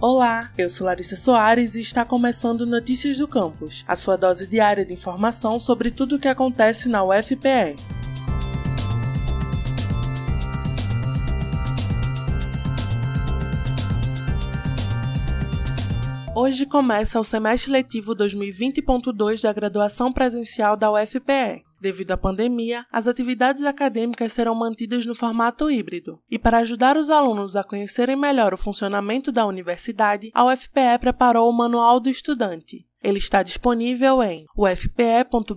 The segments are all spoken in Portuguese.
Olá, eu sou Larissa Soares e está começando Notícias do Campus, a sua dose diária de informação sobre tudo o que acontece na UFPE. Hoje começa o semestre letivo 2020.2 da graduação presencial da UFPE. Devido à pandemia, as atividades acadêmicas serão mantidas no formato híbrido. E para ajudar os alunos a conhecerem melhor o funcionamento da universidade, a UFPE preparou o Manual do Estudante. Ele está disponível em ufpe.br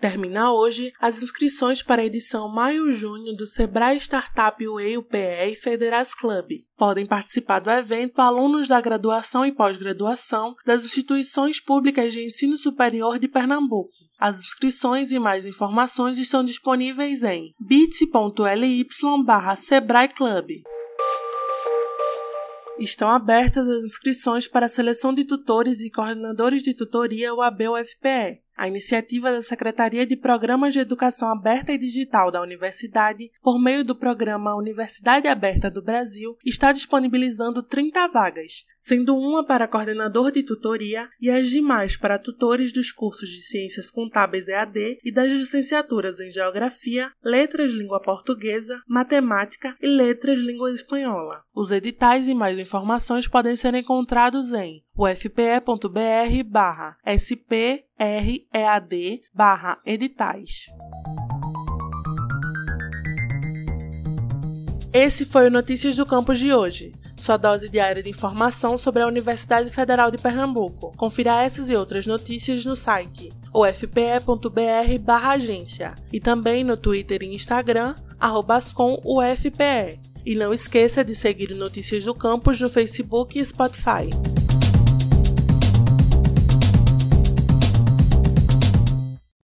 Termina hoje as inscrições para a edição maio-junho do Sebrae Startup Way UPE e Federas Club. Podem participar do evento alunos da graduação e pós-graduação das instituições públicas de ensino superior de Pernambuco. As inscrições e mais informações estão disponíveis em bit.ly barra Sebrae Club. Estão abertas as inscrições para a seleção de tutores e coordenadores de tutoria UAB-UFPE. A iniciativa da Secretaria de Programas de Educação Aberta e Digital da Universidade, por meio do programa Universidade Aberta do Brasil, está disponibilizando 30 vagas, sendo uma para coordenador de tutoria e as demais para tutores dos cursos de Ciências Contábeis EAD e das licenciaturas em Geografia, Letras Língua Portuguesa, Matemática e Letras Língua Espanhola. Os editais e mais informações podem ser encontrados em ufpe.br barra spread barra editais. Esse foi o Notícias do Campus de hoje, sua dose diária de informação sobre a Universidade Federal de Pernambuco. Confira essas e outras notícias no site ufpe.br barra agência e também no Twitter e Instagram, arroba ufpe. E não esqueça de seguir Notícias do Campus no Facebook e Spotify.